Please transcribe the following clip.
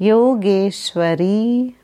Yogeshwari